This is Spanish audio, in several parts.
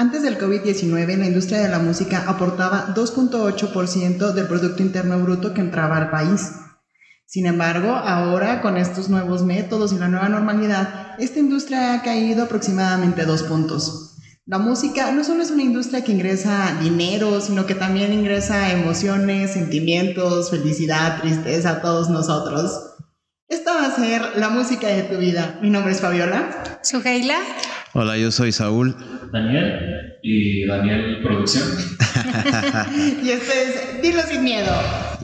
Antes del COVID-19, la industria de la música aportaba 2.8% del Producto Interno Bruto que entraba al país. Sin embargo, ahora con estos nuevos métodos y la nueva normalidad, esta industria ha caído aproximadamente dos puntos. La música no solo es una industria que ingresa dinero, sino que también ingresa emociones, sentimientos, felicidad, tristeza a todos nosotros. Va a ser la música de tu vida. Mi nombre es Fabiola. Sugeila. Hola, yo soy Saúl. Daniel y Daniel Producción. y este es Dilo sin miedo.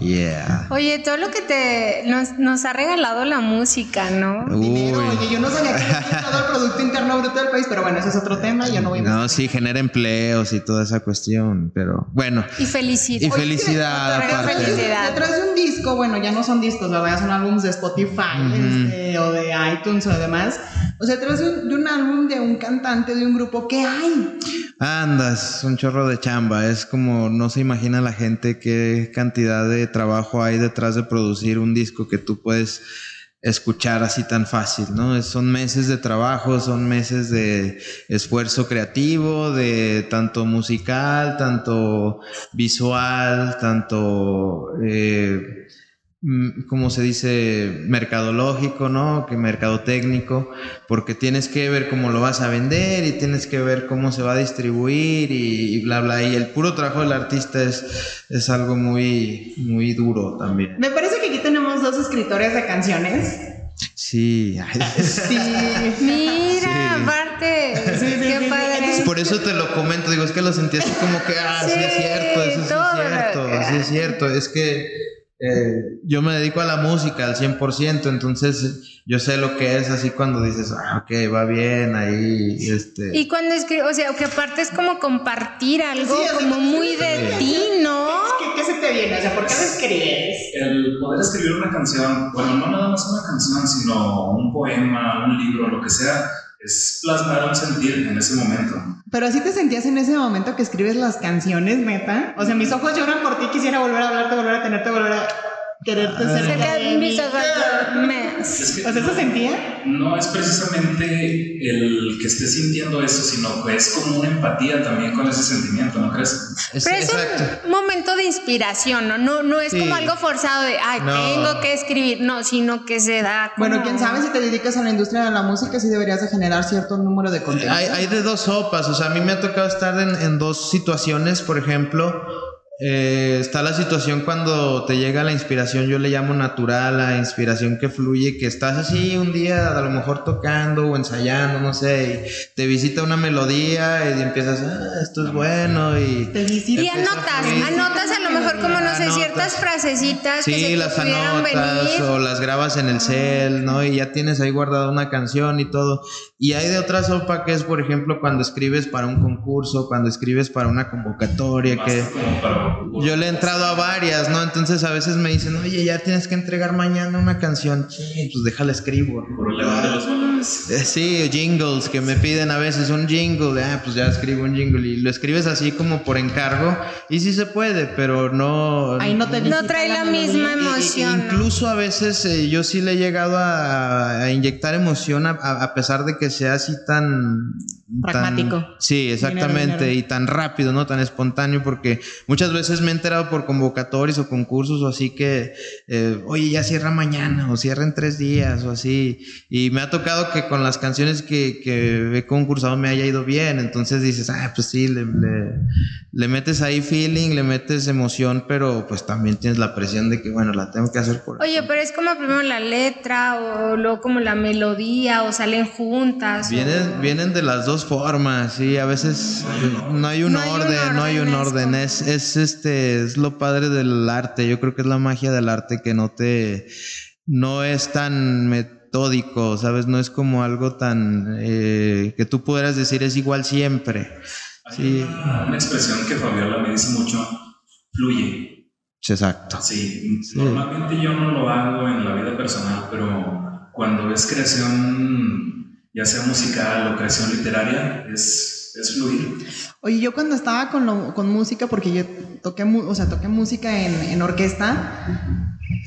Yeah. Oye, todo lo que te nos, nos ha regalado la música, ¿no? Dinero, oye, yo no sabía que era todo el Producto Interno Bruto del país, pero bueno, ese es otro tema, yo no voy a... No, sí, genera empleos y toda esa cuestión, pero bueno. Y felicidad. Y felicidad Oye, aparte. felicidad. Detrás de un disco, bueno, ya no son discos, ¿verdad? Son álbumes de Spotify este, o de iTunes o demás. O sea, detrás de un, de un álbum de un cantante, de un grupo, ¿qué hay? Andas, un chorro de chamba. Es como no se imagina la gente qué cantidad de trabajo hay detrás de producir un disco que tú puedes escuchar así tan fácil, ¿no? Son meses de trabajo, son meses de esfuerzo creativo, de tanto musical, tanto visual, tanto, eh, mm, ¿cómo se dice? Mercadológico, ¿no? Que mercadotécnico, porque tienes que ver cómo lo vas a vender y tienes que ver cómo se va a distribuir y, y bla, bla. Y el puro trabajo del artista es, es algo muy, muy duro también. Me parece que aquí tenemos dos escritores de canciones. Sí, ay, Sí. Mira, Sí. aparte. Sí, sí, qué sí, padre. entonces, por eso te lo comento, digo, es que lo sentí así como que, ah, sí, es cierto, eso sí es cierto, sí es cierto, es que eh, yo me dedico a la música al 100%, entonces yo sé lo que es así cuando dices, ah, ok, va bien ahí, este... Y cuando escribes, o sea, que aparte es como compartir algo Sí, como muy de ti, ¿no? ¿Qué, qué se te viene? O sea, ¿por qué lo escribes? El poder escribir una canción, bueno, no nada más una canción, sino un poema, un libro, lo que sea, es plasmar un sentir en ese momento. Pero así te sentías en ese momento que escribes las canciones, neta. O sea, mis ojos lloran por ti, quisiera volver a hablarte, volver a tenerte, volver a quererte Ah. Es que O sea, ¿eso sentía? no es precisamente el que esté sintiendo eso, sino que es como una empatía también con ese sentimiento, ¿no crees? es- Pero es exacto. un momento de inspiración, ¿no? No, no es Sí. como algo forzado de, ay, No. tengo que escribir, no, sino que se da. como- Bueno, quién sabe si te dedicas a la industria de la música, sí deberías de generar cierto número de contenido. Hay, hay de dos sopas, o sea, a mí me ha tocado estar en, en dos situaciones, por ejemplo, eh, está la situación cuando te llega la inspiración, yo le llamo natural, la inspiración que fluye, que estás así un día a lo mejor tocando o ensayando, no sé, y te visita una melodía y empiezas, ah, esto es bueno y... Te. Y anotas, fluir. anotas a lo mejor como, no sé, Anotas. ciertas frasecitas que se Sí, las anotas venir. o las grabas en el cel, ¿no? Y ya tienes ahí guardada una canción y todo. Y hay de otra sopa que es, por ejemplo, cuando escribes para un concurso, cuando escribes para una convocatoria, que Más como para yo le he entrado a varias, ¿no? Entonces a veces me dicen, oye, ya tienes que entregar mañana una canción. Sí, pues déjala escribo. Eh, Sí, jingles que me piden a veces un jingle, ah, pues ya escribo un jingle y lo escribes así como por encargo y sí se puede, pero no Ahí no te No trae la misma emoción. Incluso a veces eh, yo sí le he llegado a, a inyectar emoción a, a- a pesar de que sea así tan... tan- Pragmático. sí, exactamente. dinero. Y tan rápido, ¿no? Tan espontáneo porque muchas veces me he enterado por convocatorios o concursos o así que, eh, oye, ya cierra mañana o cierra en tres días o así. Y me ha tocado que con las canciones que, que he concursado me haya ido bien. Entonces dices, ah, pues sí, le, le- le metes ahí feeling, le metes emoción, pero pues también tienes la presión de que, bueno, la tengo que hacer por... Oye, pero es como primero la letra o luego como la melodía o salen juntas. o- Vienen, vienen de las dos formas, sí, a veces no hay un No hay un orden, no hay un orden, es es, es este, es lo padre del arte, yo creo que es la magia del arte que no te, no es tan metódico, ¿sabes? No es como algo tan, eh, que tú pudieras decir es igual siempre, Hay sí, una, una expresión que Fabiola me dice mucho, fluye. exacto. Sí, normalmente yo no lo hago en la vida personal, pero cuando es creación, ya sea musical o creación literaria, es, es fluir. Oye, yo cuando estaba con, lo- con música, porque yo toqué, o sea, toqué música en, en orquesta,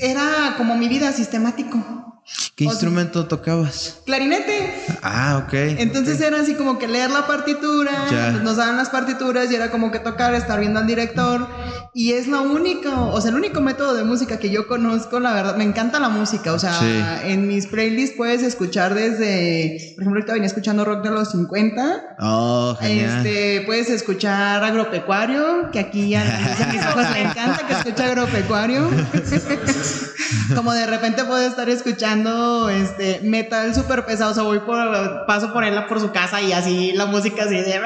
era como mi vida sistemático. ¿Qué O sea- instrumento tocabas? Clarinete. Ah, ok. Entonces ok. era así como que leer la partitura, Ya. pues nos daban las partituras y era como que tocar, estar viendo al director. Y es lo único, o sea, el único método de música que yo conozco, la verdad, me encanta la música. O sea, Sí. en mis playlists puedes escuchar desde, por ejemplo, ahorita venía escuchando rock de los 50. Oh, genial. Este, puedes escuchar agropecuario, que aquí a, a mis hijos le encanta que escuche agropecuario. Como de repente puedo estar escuchando este metal súper pesado, o voy por, paso por él por su casa y así la música así de...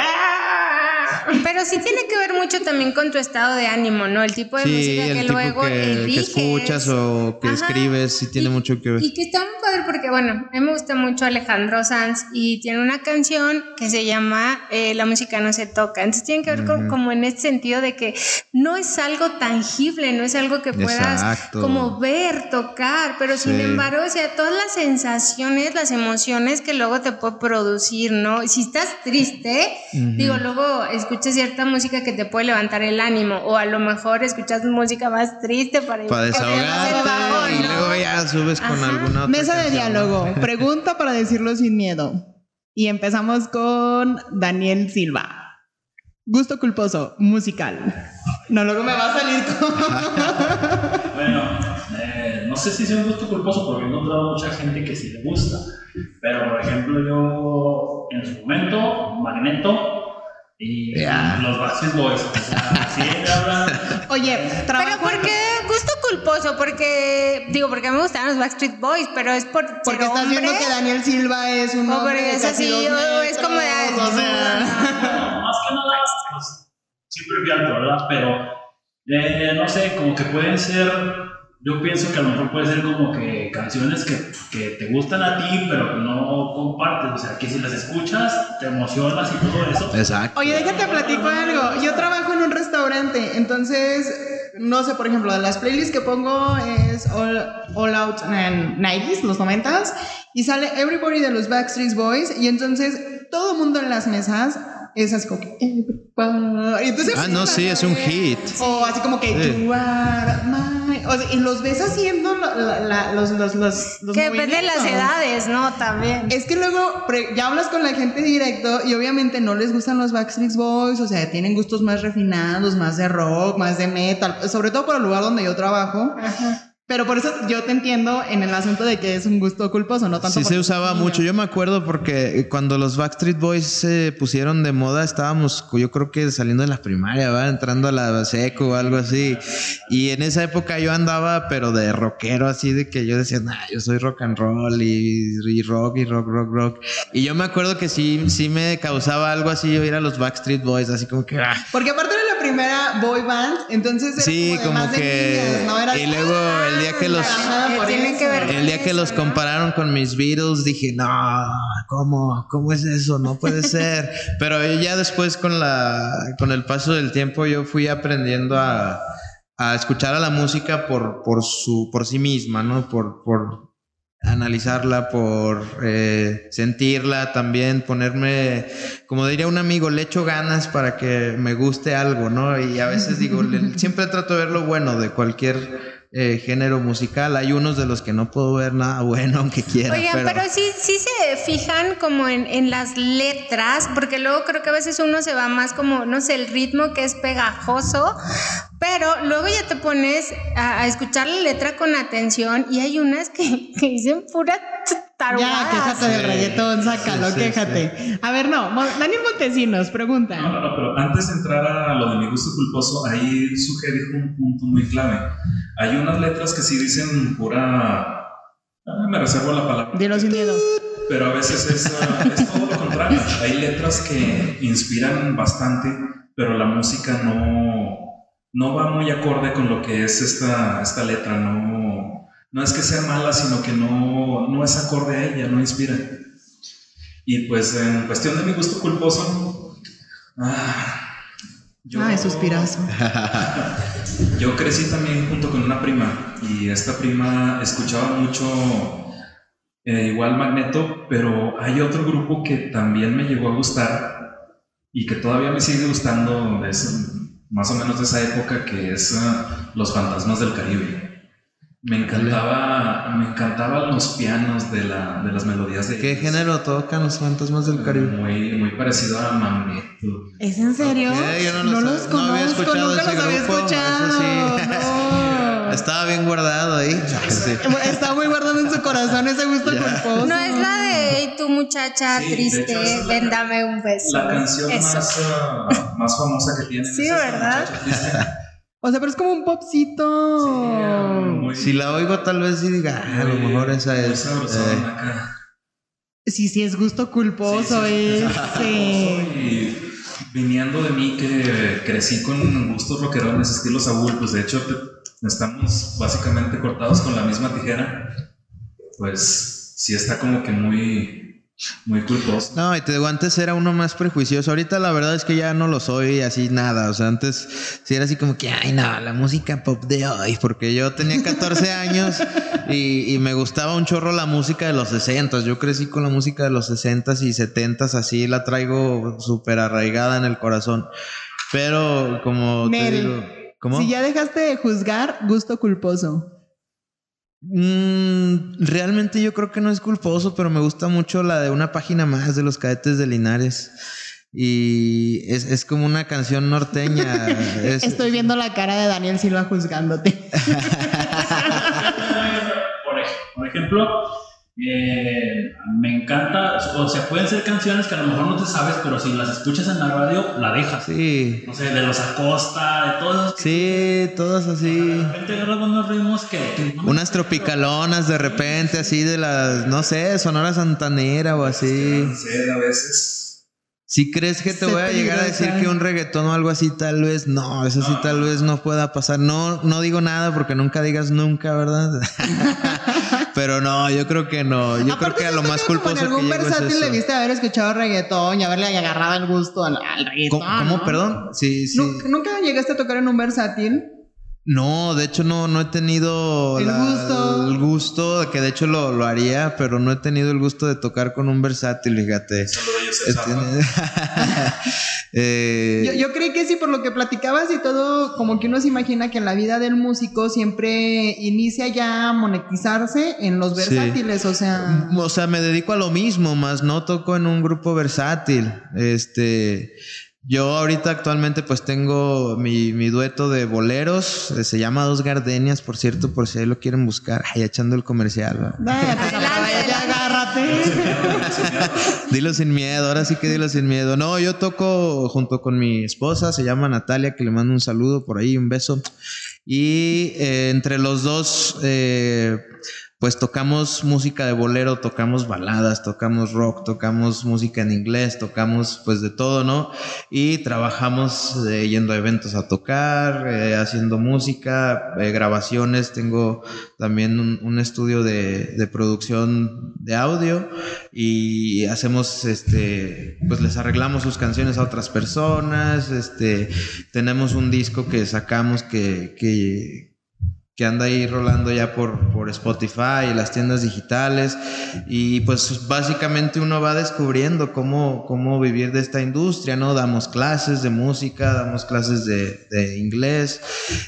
Pero sí tiene que ver mucho también con tu estado de ánimo, ¿no? El tipo de Sí, música el que tipo luego que, que escuchas o que Ajá. escribes, sí tiene Y- mucho que ver. Y que está muy padre porque, bueno, a mí me gusta mucho Alejandro Sanz y tiene una canción que se llama eh, La música no se toca. Entonces tiene que ver con- como en este sentido de que no es algo tangible, no es algo que puedas Exacto. como ver, tocar, pero sin embargo, o sea, todas las sensaciones, las emociones que luego te puede producir, ¿no? Si estás triste, digo, luego escuchas cierta música que te puede levantar el ánimo o a lo mejor escuchas música más triste para, Para desahogarte bajón, y ¿no? luego ya subes con Ajá. alguna otra Mesa de canción, ¿no? diálogo, pregunta para decirlo sin miedo. Y empezamos con Daniel Silva. Gusto culposo, musical. No, luego me va a salir con... Bueno, eh, no sé si sea un gusto culposo porque he encontrado mucha gente que sí le gusta. Pero, por ejemplo, yo en su momento, Magneto y Ya. los Backstreet Boys. O sea, sí le hablan. Oye, Pero trabajo ¿por qué gusto culposo? Porque, digo, porque me gustan los Backstreet Boys, pero es por Porque estás hombre. viendo que Daniel Silva es un O hombre porque es así, o es como de- o sea... No, más que nada, pues, siempre alto, ¿verdad? Pero, eh, no sé, como que pueden ser, yo pienso que a lo mejor puede ser como que canciones que, que te gustan a ti, pero que no compartes, o sea, que si las escuchas, te emocionas y todo eso. Exacto. Oye, déjate platico algo. Yo trabajo en un restaurante, entonces, no sé, por ejemplo, de las playlists que pongo es All, All Out en 90s, los 90s, y sale Everybody de los Backstreet Boys, y entonces todo el mundo en las mesas es así como que... Entonces Ah, no, sí, es un hit. O así como que... Sí. "You are my-". O sea, y los ves haciendo la- la- la- los, los, los, los Que depende de las edades, ¿no? También. Es que luego ya hablas con la gente directo y obviamente no les gustan los Backstreet Boys, o sea, tienen gustos más refinados, más de rock, más de metal, sobre todo por el lugar donde yo trabajo. Pero por eso yo te entiendo en el asunto de que es un gusto culposo, no tanto Sí se usaba mucho. Yo me acuerdo porque cuando los Backstreet Boys se pusieron de moda, estábamos, yo creo que saliendo de la primaria, ¿va? entrando a la seco o algo así. Y en esa época yo andaba, pero de rockero, así de que yo decía, nah, yo soy rock and roll y, y rock y rock, rock, rock. Y yo me acuerdo que sí, sí me causaba algo así oír a los Backstreet Boys, así como que, ah, Porque aparte la primera boy band, entonces era Sí, como, de como más de que. niñas, ¿no? Era- y luego el día que los. Que que ver El día que los compararon con mis Beatles, dije, no, ¿cómo? ¿Cómo es eso? No puede ser. Pero ya después con la, con el paso del tiempo, yo fui aprendiendo a, a escuchar a la música por, por su, por sí misma, ¿no? Por, por analizarla, por eh, sentirla también, ponerme, como diría un amigo, le echo ganas para que me guste algo, ¿no? Y a veces digo, le- siempre trato de ver lo bueno de cualquier eh, género musical. Hay unos de los que no puedo ver nada bueno, aunque quiera. Oigan, pero, pero, sí, sí se fijan como en, en las letras, porque luego creo que a veces uno se va más como, no sé, el ritmo que es pegajoso, pero luego ya te pones a, a escuchar la letra con atención y hay unas que, que dicen pura Ya, quéjate del Sí. reggaetón, sácalo, Sí, sí, quéjate. A ver, no, Daniel Montesinos pregunta. No, no, no, pero antes de entrar a lo de mi gusto culposo, ahí Suge dijo un punto muy clave. Hay unas letras que sí dicen pura. ah, me reservo la palabra. Dilo sin miedo. Pero a veces es, ah, es todo lo contrario. Hay letras que inspiran bastante, pero la música no, no va muy acorde con lo que es esta, esta letra. No, no es que sea mala, sino que no, no es acorde a ella, no inspira. Y pues en cuestión de mi gusto culposo, ah, yo, Ay, suspirazo. yo crecí también junto con una prima y esta prima escuchaba mucho eh, igual Magneto, pero hay otro grupo que también me llegó a gustar y que todavía me sigue gustando ese- más o menos de esa época que es ah, Los Fantasmas del Caribe. Me encantaba, me encantaban los pianos de, la, de las melodías de ¿Qué ellos. género tocan los fantasmas del Caribe? Muy, muy parecido a Magneto. ¿Es en serio? Yo no lo los sab- conozco, no había escuchado nunca ese los había grupo, eso escuchado. sí. No. Estaba bien guardado ahí. Sí. Está muy guardado en su corazón ese gusto culposo. No es la de "Ey, tu muchacha Sí, triste, es ven dame un beso. La canción Eso. más, ah, más famosa que tiene. Sí, ¿verdad? O sea, pero es como un popcito. muy, Si la oigo, tal vez sí diga, ah, a lo mejor esa es. eh. Sí, sí, es gusto culposo Sí, sí, ese. Y viniendo de mí que crecí con gustos rockerones, estilo Saúl, pues de hecho estamos básicamente cortados con la misma tijera, pues sí está como que muy, muy culposo. No, y te digo, antes era uno más prejuicioso. Ahorita la verdad es que ya no lo soy así nada. O sea, antes sí era así como que, ay, no, la música pop de hoy. Porque yo tenía 14 años y, y me gustaba un chorro la música de los 60. Yo crecí con la música de los 60 y 70 así la traigo súper arraigada en el corazón. Pero como te digo, ¿cómo? Si ya dejaste de juzgar, gusto culposo. Mm, realmente yo creo que no es culposo, pero me gusta mucho la de una página más de los cadetes de Linares. Y es, es como una canción norteña. Es- Estoy viendo la cara de Daniel Silva juzgándote. Por ejemplo, eh, me encanta, o sea, pueden ser canciones que a lo mejor no te sabes, pero si las escuchas en la radio, la dejas. Sí, No sé, de los Acosta, de todos sí, todas de así. repente agarras buenos ritmos que... que no me- Unas tropicalonas de repente, así de las, no sé, Sonora Santanera o así. Sí, a veces. Si crees que te voy a llegar a decir que un reggaetón o algo así, tal vez no, eso sí tal vez no pueda pasar. No, no digo nada porque nunca digas nunca, ¿verdad? Pero no, yo creo que no. Yo creo Aparte, que a lo más que culposo en que algún es versátil eso. debiste haber escuchado reggaetón y haberle agarrado el gusto al, al reggaetón. ¿Cómo, cómo? ¿no? perdón? Sí, sí. ¿Nu- ¿Nunca llegaste a tocar en un versátil? No, de hecho no, no he tenido El gusto. el gusto, que de hecho lo, lo haría, pero no he tenido el gusto de tocar con un versátil, fíjate. Eh, Yo, yo creí que sí, por lo que platicabas y todo, como que uno se imagina que en la vida del músico siempre inicia ya a monetizarse en los Sí. versátiles, o sea... O sea, me dedico a lo mismo, más no toco en un grupo versátil. Este, yo ahorita actualmente pues tengo mi, mi dueto de boleros, eh, se llama Dos Gardenias, por cierto, por si ahí lo quieren buscar, ahí echando el comercial. pues, adelante. agárrate. Dilo sin miedo, ahora sí que dilo sin miedo. No, yo toco junto con mi esposa, se llama Natalia, que le mando un saludo por ahí, un beso. Y eh, entre los dos, eh, pues tocamos música de bolero, tocamos baladas, tocamos rock, tocamos música en inglés, tocamos pues de todo, ¿no? Y trabajamos eh, yendo a eventos a tocar, eh, haciendo música, eh, grabaciones. Tengo también un, estudio de, de producción de audio y hacemos, este, pues les arreglamos sus canciones a otras personas. Este, tenemos un disco que sacamos que, que, que anda ahí rolando ya por, por Spotify y las tiendas digitales. Y pues básicamente uno va descubriendo cómo, cómo vivir de esta industria, ¿no? Damos clases de música, damos clases de, de inglés.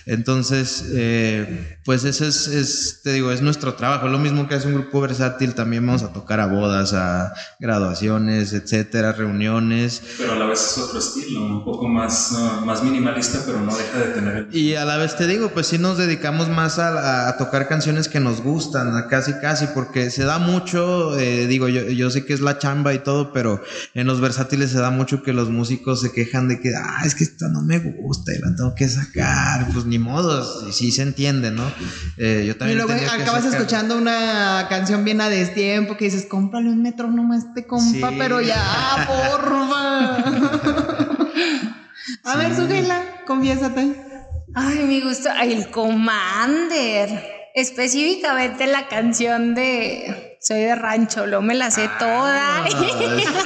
Entonces, eh, pues ese es, es, te digo, es nuestro trabajo. Lo mismo que hace un grupo versátil, también vamos a tocar a bodas, a graduaciones, etcétera, reuniones. Pero a la vez es otro estilo, un poco más, ah, más minimalista, pero no deja de tener Y a la vez te digo, pues sí nos dedicamos más a, tocar canciones que nos gustan, casi casi, porque se da mucho, eh, digo, yo, yo sé que es la chamba y todo, pero en los versátiles se da mucho que los músicos se quejan de que, ah, es que esta no me gusta y la tengo que sacar, pues ni modo, sí, sí se entiende, ¿no? Eh, yo Y también luego tenía que acabas sacar- escuchando una canción bien a destiempo que dices, cómprale un metrónomo a este compa, Sí. pero ya, porfa. a ver, Sujela, confiésate. Ay, me gusta. Ay, el Commander. Específicamente la canción de Soy de Rancho, lo me la sé toda. y mis amigas.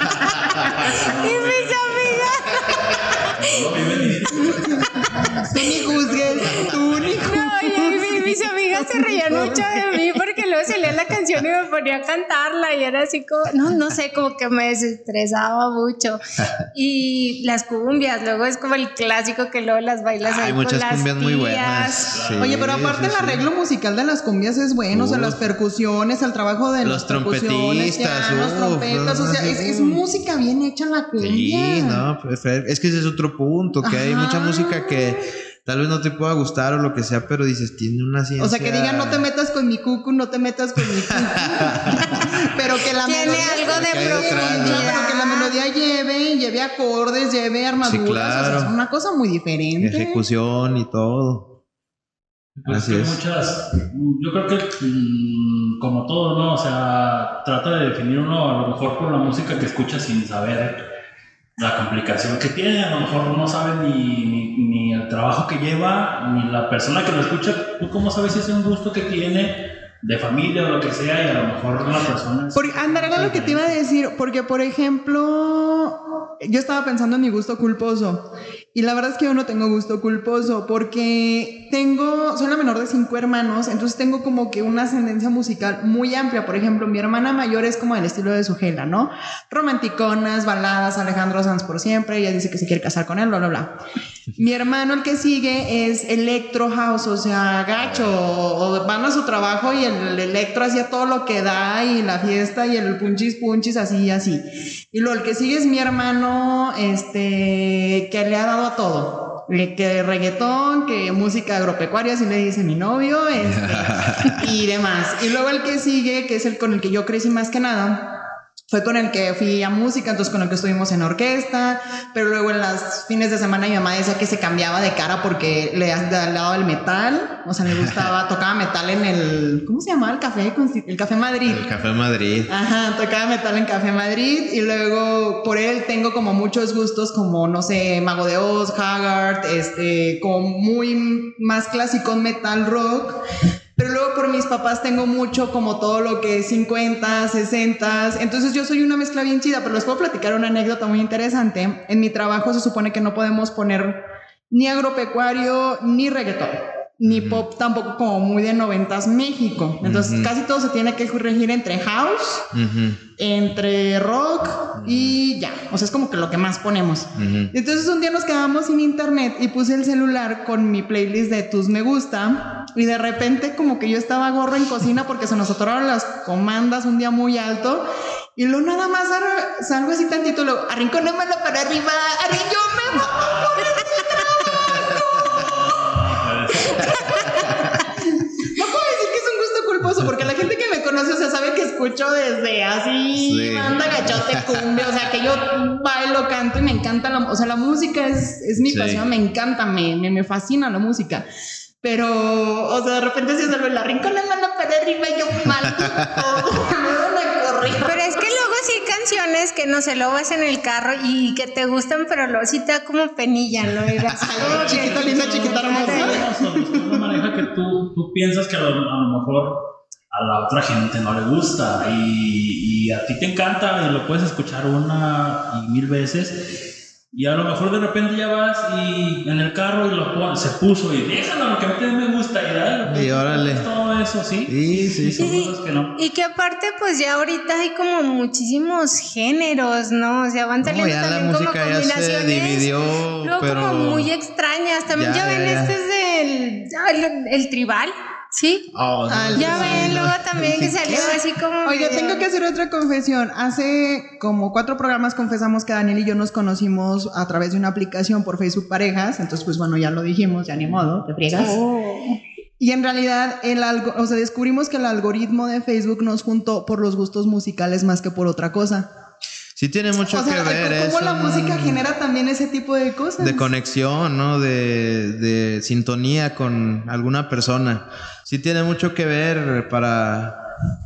Tú ni juzgues, tú ni juzgues. No, y mi- mis amigas se reían mucho de mí porque luego salía la canción y me ponía a cantarla y era así como, no, no sé, como que me desestresaba mucho. Y las cumbias, luego es como el clásico que luego las bailas Hay ahí muchas con las cumbias muy buenas. Sí, Oye, pero aparte sí, el sí. arreglo musical de las cumbias es bueno, o sea, las percusiones, el trabajo de Los trompetistas, pianos, uf, trompetas, o sea, es, música bien hecha la cumbia. Sí, no, pues, es que ese es otro punto, que hay mucha música que tal vez no te pueda gustar o lo que sea, pero dices, tiene una ciencia. O sea, que digan, no te metas con mi cucu, no te metas con mi cucu. pero que la Tiene melodía... algo de Que hay detrás, ¿no? profundidad. Pero que la melodía lleve, lleve acordes, lleve armaduras, o sea, claro. es una cosa muy diferente. Ejecución y todo. Pues Así que es. muchas, yo creo que mm, como todo, ¿no? O sea, trata de definir uno a lo mejor por la música que escucha sin saber la complicación que tiene, a lo mejor no sabe ni, trabajo que lleva, ni la persona que lo escucha, tú cómo sabes si es un gusto que tiene de familia o lo que sea, y a lo mejor la persona... es- Porque, andar, era lo que te iba a decir, porque por ejemplo, yo estaba pensando en mi gusto culposo. Y la verdad es que yo no tengo gusto culposo, porque tengo, soy la menor de cinco hermanos, entonces tengo como que una ascendencia musical muy amplia. Por ejemplo, mi hermana mayor es como del estilo de Sujela, ¿no? Romanticonas, baladas, Alejandro Sanz por siempre, ella dice que se quiere casar con él, bla, bla, bla. Mi hermano, el que sigue, es electro house, o sea, gacho, o van a su trabajo y el electro hacía todo lo que da, y la fiesta, y el punchis punchis, así y así. Y luego el que sigue es mi hermano, este, que le ha dado a todo. Le- Que reggaetón, que música agropecuaria, así le dice mi novio, este, y demás. Y luego el que sigue, que es el con el que yo crecí más que nada, fue con el que fui a música, entonces con el que estuvimos en orquesta, pero luego en los fines de semana mi mamá decía que se cambiaba de cara porque le daba el metal, o sea, le gustaba, tocaba metal en el, ¿cómo se llamaba? El café, el Café Madrid. El Café Madrid. Ajá, tocaba metal en Café Madrid y luego por él tengo como muchos gustos como, no sé, Mago de Oz, Haggard, este, como muy más clásico metal rock. Pero luego por mis papás tengo mucho como todo lo que es 50, 60. Entonces yo soy una mezcla bien chida, pero les puedo platicar una anécdota muy interesante. En mi trabajo se supone que no podemos poner ni agropecuario ni reggaetón. Ni pop tampoco como muy de noventas México. Entonces casi todo se tiene que regir entre house, entre rock y ya. O sea, es como que lo que más ponemos. Entonces un día nos quedamos sin internet y puse el celular con mi playlist de tus me gusta y de repente como que yo estaba gorro en cocina porque se nos atoraron las comandas un día muy alto y luego nada más salgo así tantito luego arrinconémelo para arriba, arrinconémelo No conoce, o sea, sabe que escucho desde así, Sí. banda gachote, cumbia, o sea, que yo bailo, canto y me encanta la, o sea, la música es, es mi Sí. pasión, me encanta, me, me, me fascina la música. Pero, o sea, de repente se sale la rincón la mano para arriba y yo mal. me van a correr. Pero es que luego sí hay canciones que no se lo vas en el carro y que te gustan, pero luego sí te da como penilla, ¿no? Y así como que- chiquita linda, chiquita hermosa. una manera que tú, tú piensas que a lo, a lo mejor a la otra gente no le gusta y, y a ti te encanta y lo puedes escuchar una y mil veces y a lo mejor de repente ya vas y en el carro y lo se puso y déjalo lo que a mí me gusta y dale Y órale. todo eso sí Sí, sí, son sí. cosas que no Y que aparte, pues ya ahorita hay como muchísimos géneros, ¿no? O sea, van No, saliendo ya la también como música ya se combinaciones. dividió, luego pero como muy extrañas. También Ya, ya, ven, ya, ya. este es del el, el tribal, ¿sí? Oh, no, Ah, Ya ven, no. luego también que salió así como. Oiga, medio- tengo que hacer otra confesión. Hace como cuatro programas confesamos que Daniel y yo nos conocimos a través de una aplicación por Facebook Parejas. Entonces, pues bueno, ya lo dijimos, ya ni modo, te friegas. Oh. Y en realidad, el algo, o sea, descubrimos que el algoritmo de Facebook nos juntó por los gustos musicales más que por otra cosa. sí tiene mucho o sea, que ver. cómo es la música genera también ese tipo de cosas. de conexión, ¿no? De, de sintonía con alguna persona. Sí tiene mucho que ver para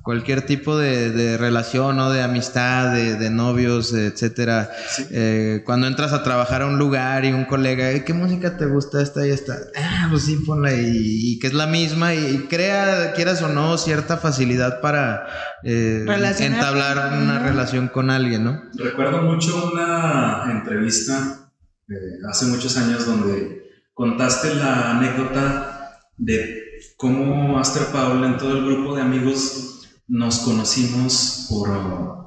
cualquier tipo de, de relación, ¿no? De amistad, de, de novios, etcétera. Eh, cuando entras a trabajar a un lugar y un colega, "Ey, ¿qué música te gusta esta y esta? Ah, pues sí, ponla y, y que es la misma y, crea, quieras o no, cierta facilidad para eh, entablar una relación con alguien, ¿no? Recuerdo mucho una entrevista eh, hace muchos años donde contaste la anécdota de cómo Aster Paul en todo el grupo de amigos nos conocimos por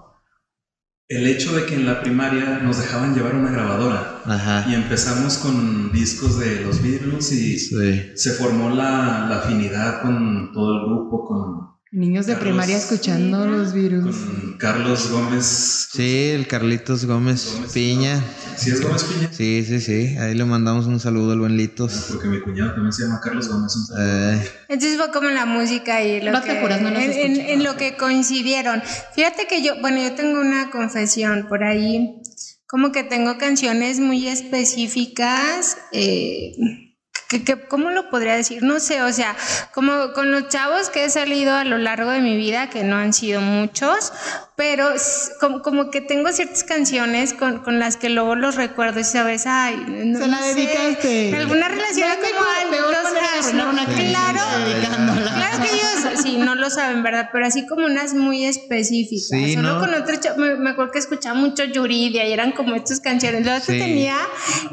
el hecho de que en la primaria nos dejaban llevar una grabadora. Ajá. Y empezamos con discos de los Beatles y Sí. se formó la, la afinidad con todo el grupo, con, Niños de Carlos. primaria escuchando los virus. con Carlos Gómez. Sí, el Carlitos Gómez, Gómez, Piña. ¿Sí es Gómez Piña? Sí, sí, sí. Ahí le mandamos un saludo al buen Litos. Porque mi cuñado también se llama Carlos Gómez. un saludo. Eh, Entonces fue como la música y lo No que, te no en, en lo que coincidieron. Fíjate que yo, bueno, yo tengo una confesión por ahí, como que tengo canciones muy específicas. eh, que, que- ¿Cómo lo podría decir? No sé, o sea, como con los chavos que he salido a lo largo de mi vida, que no han sido muchos, pero como, como que tengo ciertas canciones con, con las que luego los recuerdo y sabes, ay, no, Se la no sé, dedicaste. alguna relación como a los Claro, no lo saben, ¿verdad? Pero así como unas muy específicas. Sí, Solo ¿no? con otros, cha- me, me acuerdo que escuchaba mucho Yuridia y eran como estas canciones. Luego Sí. tenía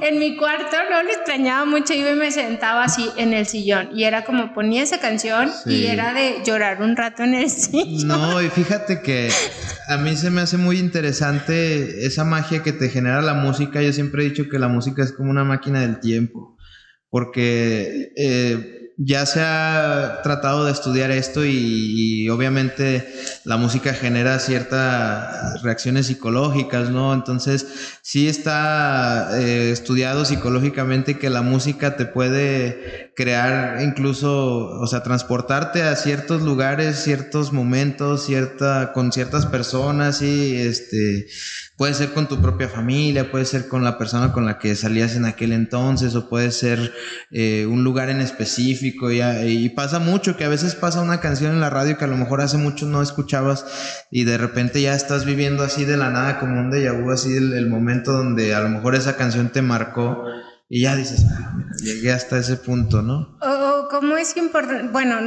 en mi cuarto, no lo extrañaba mucho, iba y me sentaba así en el sillón y era como ponía esa canción y era de llorar un rato en el sillón. No, y fíjate que a mí se me hace muy interesante esa magia que te genera la música. Yo siempre he dicho que la música es como una máquina del tiempo, porque eh, ya se ha tratado de estudiar esto y, obviamente la música genera ciertas reacciones psicológicas, ¿no? Entonces sí está eh, estudiado psicológicamente que la música te puede crear incluso, o sea, transportarte a ciertos lugares, ciertos momentos, cierta, con ciertas personas, y este, puede ser con tu propia familia, puede ser con la persona con la que salías en aquel entonces, o puede ser eh, un lugar en específico, y, a- y pasa mucho que a veces pasa una canción en la radio que a lo mejor hace mucho no escuchabas y de repente ya estás viviendo así de la nada como un déjà vu, así el, momento donde a lo mejor esa canción te marcó y ya dices, ah, mira, llegué hasta ese punto, ¿no? Cómo es importante, bueno,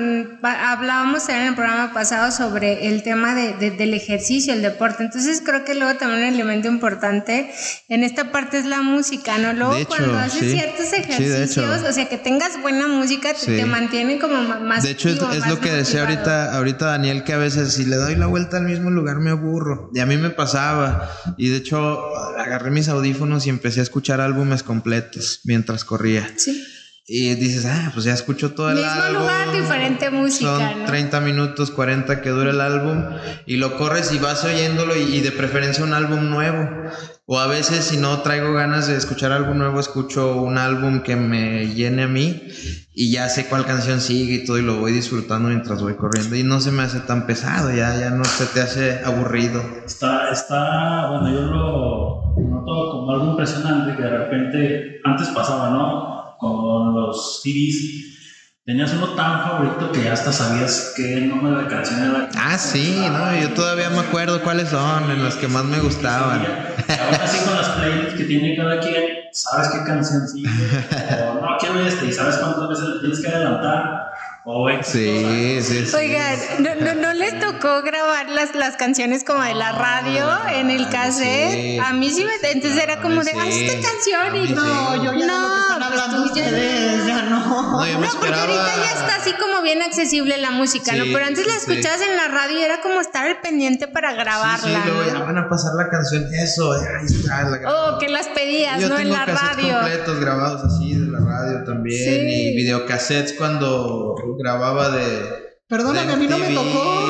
hablábamos en el programa pasado sobre el tema de, de- del ejercicio, el deporte, entonces creo que luego también un elemento importante en esta parte es la música, ¿no? Luego De hecho, cuando haces sí. ciertos ejercicios, o sea, que tengas buena música, te, Sí. te mantiene como más De hecho, es, activo, es lo que decía ahorita, ahorita Daniel, que a veces si le doy la vuelta al mismo lugar me aburro. Y a mí me pasaba. Y de hecho, agarré mis audífonos y empecé a escuchar álbumes completos mientras corría. Sí. Y dices, ah, pues ya escucho todo el Mismo álbum. lugar, diferente música, Son ¿no? 30 minutos, 40 que dura el álbum. Y lo corres y vas oyéndolo y, y de preferencia un álbum nuevo. O a veces si no traigo ganas de escuchar algo nuevo, escucho un álbum que me llene a mí. Y ya sé cuál canción sigue y todo y lo voy disfrutando mientras voy corriendo. Y no se me hace tan pesado, ya, ya no se te hace aburrido. Está, está, bueno, yo lo noto como algo impresionante que de repente, antes pasaba, ¿no? Con los CDs, tenías uno tan favorito que ya hasta sabías qué número de canción era. Ah, sí, no, yo todavía me acuerdo cuáles son, en las que más me gustaban. Ahora sí con las playlists que tiene cada quien, sabes qué canción sigue, o no quiero este, y sabes cuántas veces le tienes que adelantar, X Sí, sí, sí. Oigan, ¿no, no, no les tocó grabar las, las canciones como de la radio en el Ah, cassette? sí. A mí sí me... Entonces era como de, Sí. ay, esta canción y no, sí. yo ya no, de lo que están pues tú ya- ustedes, ya no. No, porque ahorita ya está así como bien accesible la música, ¿no? Pero antes la escuchabas en la radio y era como estar al pendiente para grabarla, Sí, sí, luego ya van a pasar la canción, eso, ahí está la O que las pedías, Yo ¿no? En tengo la radio. completos grabados así de la radio también Sí. y videocassettes cuando grababa de Perdóname, de a mí no me tocó.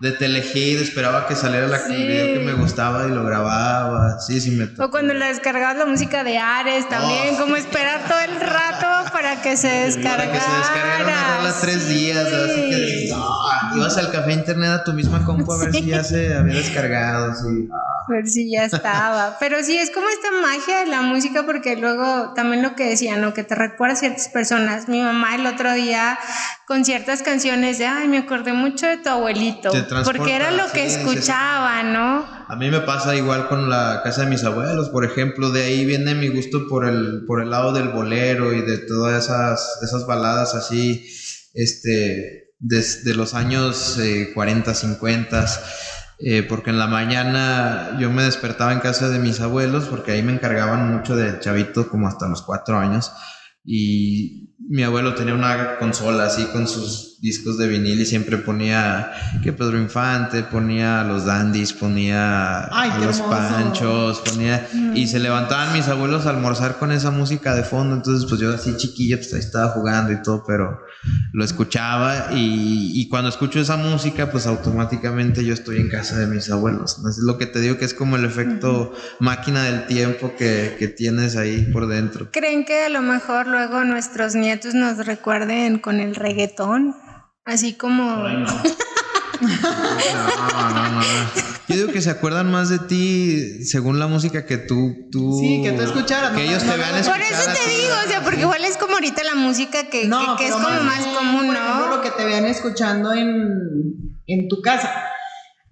De Telehit, esperaba que saliera la, Sí. video que me gustaba y lo grababa. Sí, sí me tocó. O cuando la descargabas la música de Ares también, Oh. como esperar todo el rato para que se descargara. Para que se descargara una rola tres días, así que "No", ibas al café internet a tu misma compu a ver si ya se había descargado, sí. A ver si ya estaba. Pero sí, es como esta magia de la música, porque luego también lo que decían, ¿no? Que te recuerda a ciertas personas. Mi mamá el otro día con ciertas canciones de, ay, me acordé mucho de tu abuelito. Porque era lo que sí. escuchaba, ¿no? A mí me pasa igual con la casa de mis abuelos, por ejemplo, de ahí viene mi gusto por el, por el lado del bolero y de todas esas, esas baladas así, este, desde los años eh, 40, 50, eh, porque en la mañana yo me despertaba en casa de mis abuelos, porque ahí me encargaban mucho de chavito como hasta los cuatro años, y mi abuelo tenía una consola así con sus discos de vinil y siempre ponía que Pedro Infante, ponía a los Dandies, ponía Ay, a qué los hermoso. Panchos, ponía y se levantaban mis abuelos a almorzar con esa música de fondo, entonces pues yo así chiquillo pues ahí estaba jugando y todo, pero lo escuchaba y, y cuando escucho esa música pues automáticamente yo estoy en casa de mis abuelos, es lo que te digo que es como el efecto máquina del tiempo que, que tienes ahí por dentro. ¿Creen que a lo mejor luego nuestros nietos nos recuerden con el reggaetón? Así como... No. No, no, no. Yo digo que se acuerdan más de ti según la música que tú, tú Sí, que tú escucharas, que no, ellos no, te no, vean no. Por escuchar eso te digo, o sea, porque igual es como ahorita la música que, que- que es como más común, por ejemplo, ¿no? lo que te vean escuchando en, en tu casa.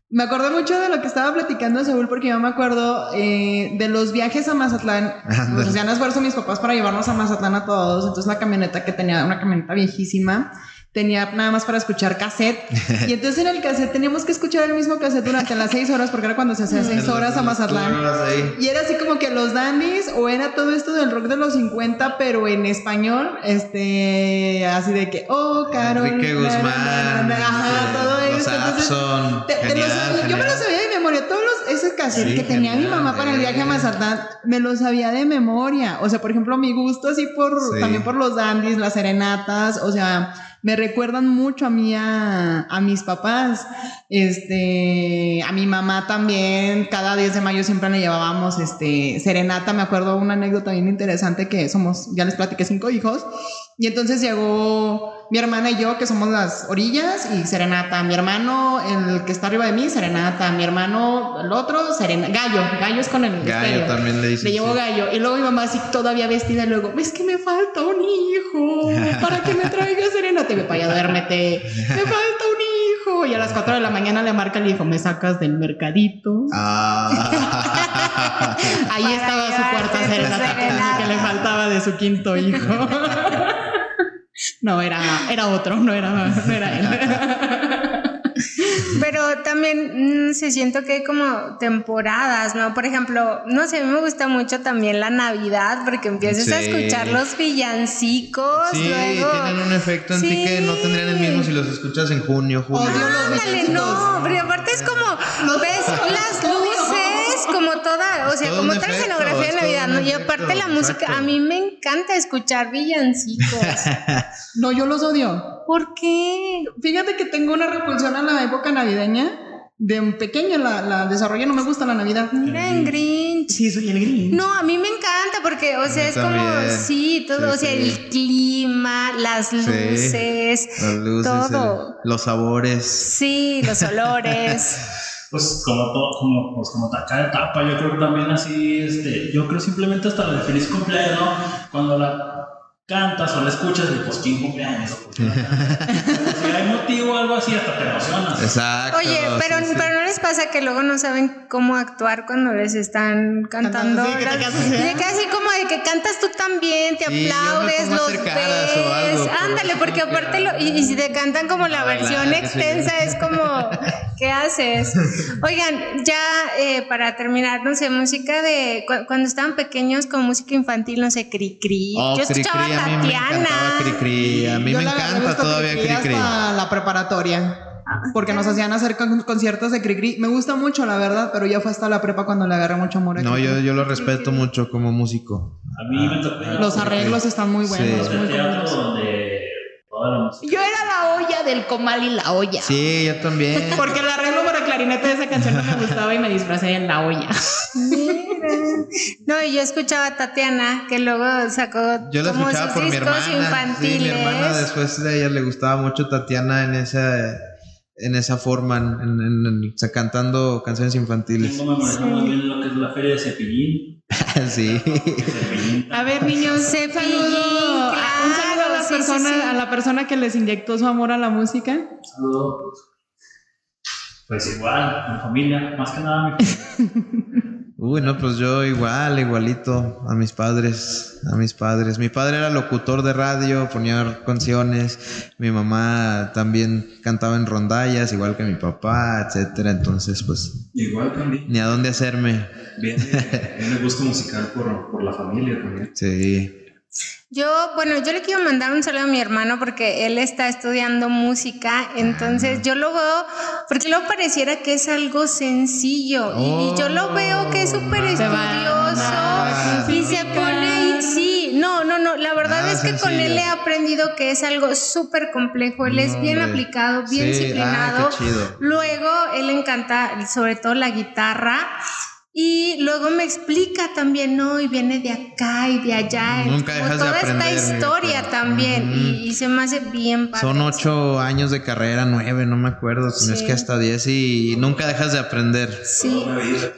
Me acuerdo mucho de lo que estaba platicando Saúl porque yo me acuerdo eh, de los viajes a Mazatlán. Ándale. Pues hacían esfuerzo mis papás para llevarnos a Mazatlán a todos. Entonces la camioneta que tenía, una camioneta viejísima, tenía nada más para escuchar cassette. Y entonces en el cassette teníamos que escuchar el mismo cassette durante las seis horas porque era cuando se hacía seis horas a Mazatlán. Y era así como que los dandies, o era todo esto del rock de los 50, pero en español, este, así de que, oh, Carol. Enrique Guzmán, ajá, este, todo. Entonces, te- te los- yo me lo sabía de memoria, todos los, esos cassettes Sí, que tenía mi mamá para el viaje a. Mazatlán, me los sabía de memoria. O sea, por ejemplo, mi gusto así por, Sí. también por los dandies, las serenatas, o sea, me recuerdan mucho a mí, a, a mis papás, este, a mi mamá también, cada 10 de mayo siempre le llevábamos, este, serenata, me acuerdo una anécdota bien interesante que somos, ya les platiqué, cinco hijos, y entonces llegó mi hermana y yo, que somos las orillas, y serenata, mi hermano, el que está arriba de mí, serenata, mi hermano, el otro, serena, gallo, gallo es con el Gallo estéreo. también le dicen, Le llevó sí. gallo. Y luego mi mamá así todavía vestida y luego, es que me falta un hijo para que me traiga serenata. Y me para allá, duérmete. Me falta un hijo. Y a las 4 de la mañana le marca el hijo, me sacas del mercadito. Ah. Ahí Para estaba su cuarta serenata, serenata. que le faltaba de su quinto hijo. No, era, era otro, no era, no era él. Pero también mm, se siento que hay como temporadas, ¿no? Por ejemplo, no sé, a mí me gusta mucho también la Navidad porque empiezas a Sí. escuchar los villancicos, Sí, luego... tienen un efecto en ti que no tendrían el mismo si los escuchas en junio, julio. Ándale, no, pero aparte es como, ves las luces, como toda, o sea, todo como un toda la efecto, escenografía Y aparte la música, exacto. a mí me encanta escuchar villancicos. No, yo los odio. ¿Por qué? Fíjate que tengo una repulsión a la época navideña. De un pequeño la, la desarrollé, no me gusta la Navidad. Mira en Grinch. Sí, soy el Grinch. No, a mí me encanta porque, o sea, es como, sí, todo, Sí, o sea, sí. el clima, las luces, Las luces, todo. el- los sabores. sí, los olores. Pues como todo, como, pues como cada etapa, yo creo también así, este, yo creo simplemente hasta la de feliz cumpleaños, ¿no? Cuando la cantas o la escuchas, y pues quién cumpleaños si hay motivo o algo así, hasta te emocionas. Exacto. Oye, pero, sí, sí. pero no les pasa que luego no saben cómo actuar cuando les están cantando. Cantando, sí, y ¿eh? como de que cantas tú también, te aplaudes, los o algo, ves. Ándale, porque aparte lo, y, y si te cantan como la bailar, versión extensa, es como, ¿qué haces? Oigan, ya eh, para terminar, no sé, música de cu- cuando estaban pequeños con música infantil, no sé, cri cri. Oh, Yo Cri escuchaba Cri, a mí me Tatiana. encantaba Cri Cri. A mí Yo me la encanta todavía Cricri Cri hasta la preparatoria. Porque nos hacían hacer con- conciertos de Cricri. Me gusta mucho, la verdad, pero ya fue hasta la prepa cuando le agarré mucho amor a No, yo, yo lo respeto mucho como músico. A mí me tocó. Los arreglos están muy buenos, Sí. muy donde toda la música. Yo era la olla del comal y la olla. Sí, yo también. Porque para clarinete de esa canción no me gustaba y me disfracé en la olla. Mira. No, y yo escuchaba a Tatiana, que luego sacó Yo la como escuchaba sus por mi discos hermana. Sí, infantiles. mi hermana después de ella le gustaba mucho Tatiana en esa en esa forma, en, en- en- o sea, cantando canciones infantiles. Tengo memorizado muy bien lo que es la feria de Cepillín. sí. Cepillín. A ver, niños, un Cepillín, saludo, un saludo a, la sí, sí, persona, sí. a la persona que les inyectó su amor a la música. Saludo, pues, igual, mi familia, más que nada mi familia. Uy, no, pues yo igual, igualito a mis padres, a mis padres. Mi padre era locutor de radio, ponía canciones. Mi mamá también cantaba en rondallas, igual que mi papá, etcétera. Entonces, pues, Igual también. ni a dónde hacerme. Viene, viene el gusto musical por, por la familia también. Sí. Yo, bueno, yo le quiero mandar un saludo a mi hermano porque él está estudiando música, entonces yo lo veo, porque luego pareciera que es algo sencillo y, y yo lo veo que es súper Oh, estudioso y se pone ahí, sí, no, no, no, la verdad Ah, es que con él he aprendido que es algo súper complejo, él es No, bien hombre. aplicado, bien Sí, disciplinado, ah, chido. luego él encanta sobre todo la guitarra. Y luego me explica también, ¿no? Y viene de acá y de allá. Nunca como dejas de toda aprender, esta historia doctora. también. Y, y se me hace bien padre. Son ocho años de carrera, nueve, no me acuerdo, si no es Sí. que hasta diez y nunca dejas de aprender. Sí.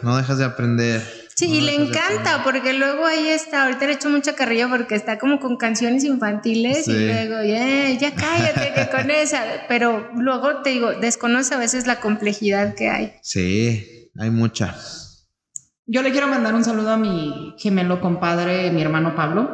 No dejas de aprender. Sí, No y le de encanta porque luego ahí está, ahorita le echo mucha carrilla porque está como con canciones infantiles y Sí. luego, "Eh, ya cállate que con esa, pero luego te digo, desconoce a veces la complejidad que hay. Sí, hay mucha. Yo le quiero mandar un saludo a mi gemelo compadre, mi hermano Pablo.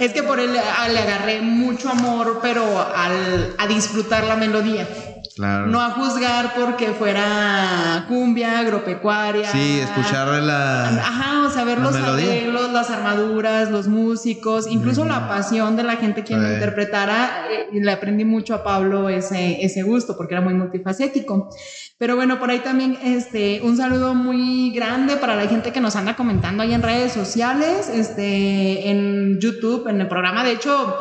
es que por él a- le agarré mucho amor, pero al, a disfrutar la melodía. Claro. No a juzgar porque fuera cumbia, agropecuaria. sí, escuchar la. Ajá, o sea, ver los melodía. arreglos, las armaduras, los músicos, incluso la pasión de la gente quien lo interpretara. eh, y le aprendí mucho a Pablo ese, ese gusto porque era muy multifacético. Pero bueno, por ahí también este, un saludo muy grande para la gente que nos anda comentando ahí en redes sociales, este, en YouTube, en el programa. De hecho,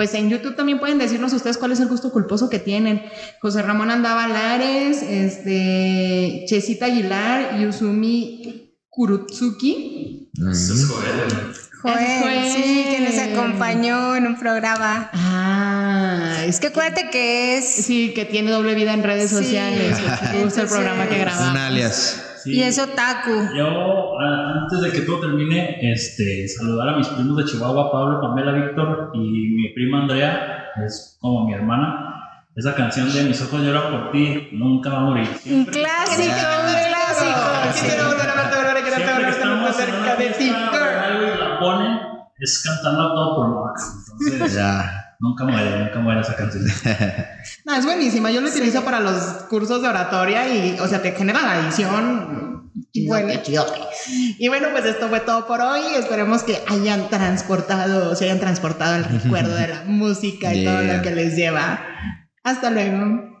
pues en YouTube también pueden decirnos ustedes cuál es el gusto culposo que tienen. José Ramón Andaba Lares, este, Chesita Aguilar, Yuzumi Kurutsuki. Eso es Joel. Joel, sí, que nos acompañó en un programa. Ah, es que acuérdate que es... sí, que tiene doble vida en redes Sí. sociales. Me gusta el programa que grabamos. Un alias. Sí. Y es otaku. Yo, a- antes de que todo termine, este, saludar a mis primos de Chihuahua, Pablo, Pamela, Víctor y mi prima Andrea, es como mi hermana. Esa canción de Mis ojos lloran por ti, nunca va a morir. Un clásico, un clásico. Quiero volver a verte, volver a quererte, volver a estar cerca de ti. la ponen, es cantando a todo pulmón. Entonces, Ya. Nunca muere, nunca muere esa canción. No, es buenísima. Yo lo utilizo para los cursos de oratoria y, o sea, te genera la edición. Bueno, chidote. Y bueno, pues esto fue todo por hoy. Esperemos que hayan transportado, se hayan transportado el recuerdo de la música y todo lo que les lleva. Hasta luego.